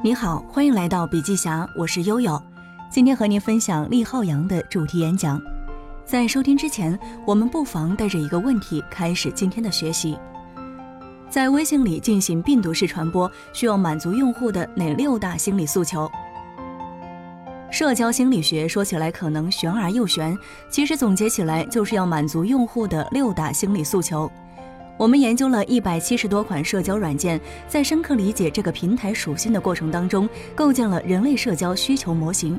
你好，欢迎来到笔记侠，我是悠悠。今天和您分享厉浩洋的主题演讲。在收听之前，我们不妨带着一个问题开始今天的学习：在微信里进行病毒式传播，需要满足用户的哪六大心理诉求？社交心理学说起来可能玄而又玄，其实总结起来就是要满足用户的六大心理诉求。我们研究了一百七十多款社交软件，在深刻理解这个平台属性的过程当中，构建了人类社交需求模型，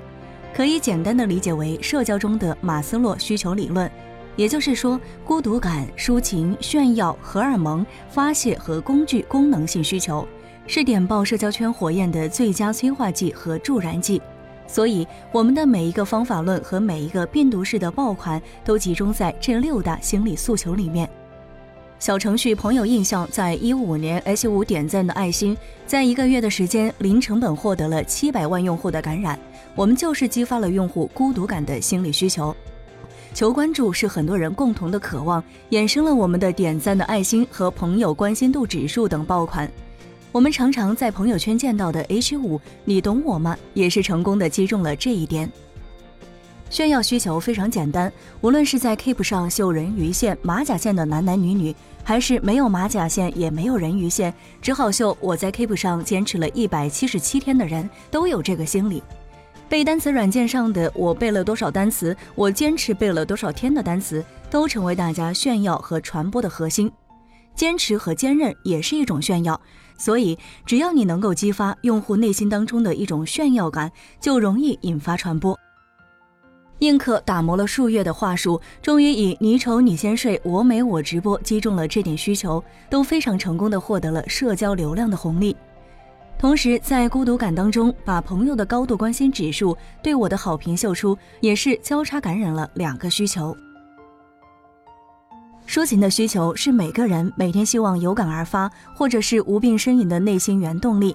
可以简单的理解为社交中的马斯洛需求理论。也就是说，孤独感、抒情、炫耀、荷尔蒙、发泄和工具功能性需求，是点爆社交圈火焰的最佳催化剂和助燃剂。所以，我们的每一个方法论和每一个病毒式的爆款，都集中在这六大心理诉求里面。小程序朋友印象在一五年 H 五点赞的爱心，在一个月的时间零成本获得了七百万用户的感染。我们就是激发了用户孤独感的心理需求，求关注是很多人共同的渴望，衍生了我们的点赞的爱心和朋友关心度指数等爆款。我们常常在朋友圈见到的 H 五，你懂我吗？也是成功的击中了这一点。炫耀需求非常简单，无论是在 Keep 上秀人鱼线、马甲线的男男女女，还是没有马甲线也没有人鱼线，只好秀我在 Keep 上坚持了一百七十七天的人，都有这个心理。背单词软件上的我背了多少单词，我坚持背了多少天的单词，都成为大家炫耀和传播的核心。坚持和坚韧也是一种炫耀，所以只要你能够激发用户内心当中的一种炫耀感，就容易引发传播。映客打磨了数月的话术，终于以“你丑你先睡，我美我直播”击中了这点需求，都非常成功的获得了社交流量的红利。同时，在孤独感当中，把朋友的高度关心指数对我的好评秀出，也是交叉感染了两个需求。抒情的需求是每个人每天希望有感而发，或者是无病呻吟的内心原动力。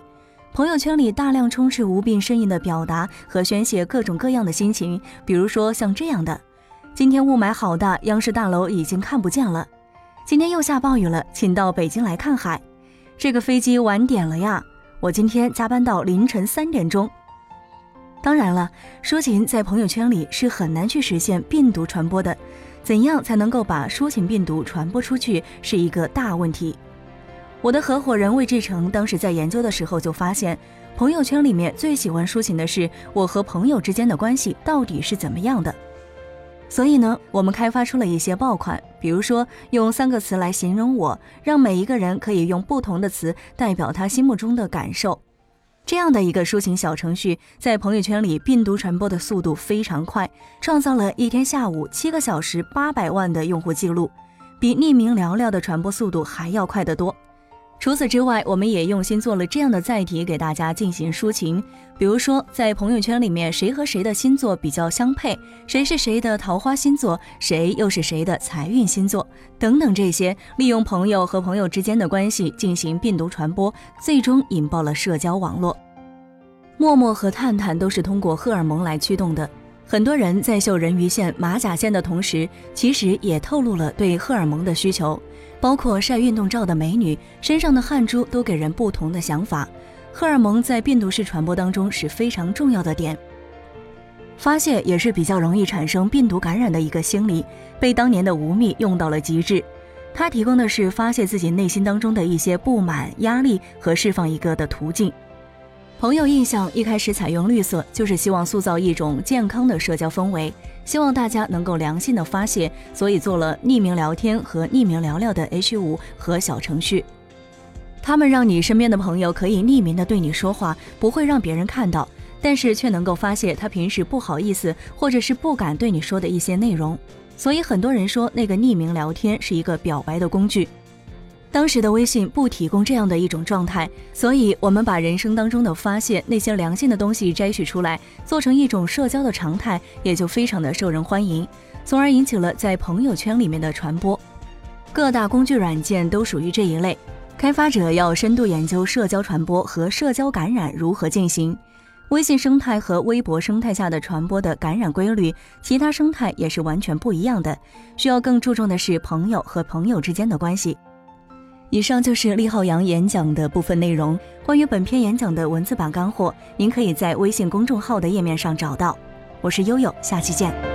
朋友圈里大量充斥无病呻吟的表达和宣泄各种各样的心情，比如说像这样的：今天雾霾好大，央视大楼已经看不见了；今天又下暴雨了，请到北京来看海；这个飞机晚点了呀，我今天加班到凌晨三点钟。当然了，抒情在朋友圈里是很难去实现病毒传播的，怎样才能够把抒情病毒传播出去，是一个大问题。我的合伙人魏志成当时在研究的时候就发现，朋友圈里面最喜欢抒情的是我和朋友之间的关系到底是怎么样的。所以呢，我们开发出了一些爆款，比如说用三个词来形容我，让每一个人可以用不同的词代表他心目中的感受。这样的一个抒情小程序，在朋友圈里病毒传播的速度非常快，创造了一天下午七个小时八百万的用户记录，比匿名聊聊的传播速度还要快得多。除此之外，我们也用心做了这样的载体给大家进行抒情，比如说在朋友圈里面，谁和谁的星座比较相配，谁是谁的桃花星座，谁又是谁的财运星座，等等这些，利用朋友和朋友之间的关系进行病毒传播，最终引爆了社交网络。陌陌和探探都是通过荷尔蒙来驱动的，很多人在秀人鱼线、马甲线的同时，其实也透露了对荷尔蒙的需求。包括晒运动照的美女身上的汗珠都给人不同的想法。荷尔蒙在病毒式传播当中是非常重要的点。发泄也是比较容易产生病毒感染的一个心理，被当年的吴宓用到了极致。它提供的是发泄自己内心当中的一些不满、压力和释放一个的途径。朋友印象一开始采用绿色，就是希望塑造一种健康的社交氛围。希望大家能够良性的发泄，所以做了匿名聊天和匿名聊聊的 H 五和小程序，他们让你身边的朋友可以匿名的对你说话，不会让别人看到，但是却能够发泄他平时不好意思或者是不敢对你说的一些内容。所以很多人说那个匿名聊天是一个表白的工具。当时的微信不提供这样的一种状态，所以我们把人生当中的发泄那些良性的东西摘取出来，做成一种社交的常态，也就非常的受人欢迎，从而引起了在朋友圈里面的传播。各大工具软件都属于这一类，开发者要深度研究社交传播和社交感染如何进行。微信生态和微博生态下的传播的感染规律，其他生态也是完全不一样的，需要更注重的是朋友和朋友之间的关系。以上就是厉浩洋演讲的部分内容。关于本篇演讲的文字版干货，您可以在微信公众号的页面上找到。我是悠悠，下期见。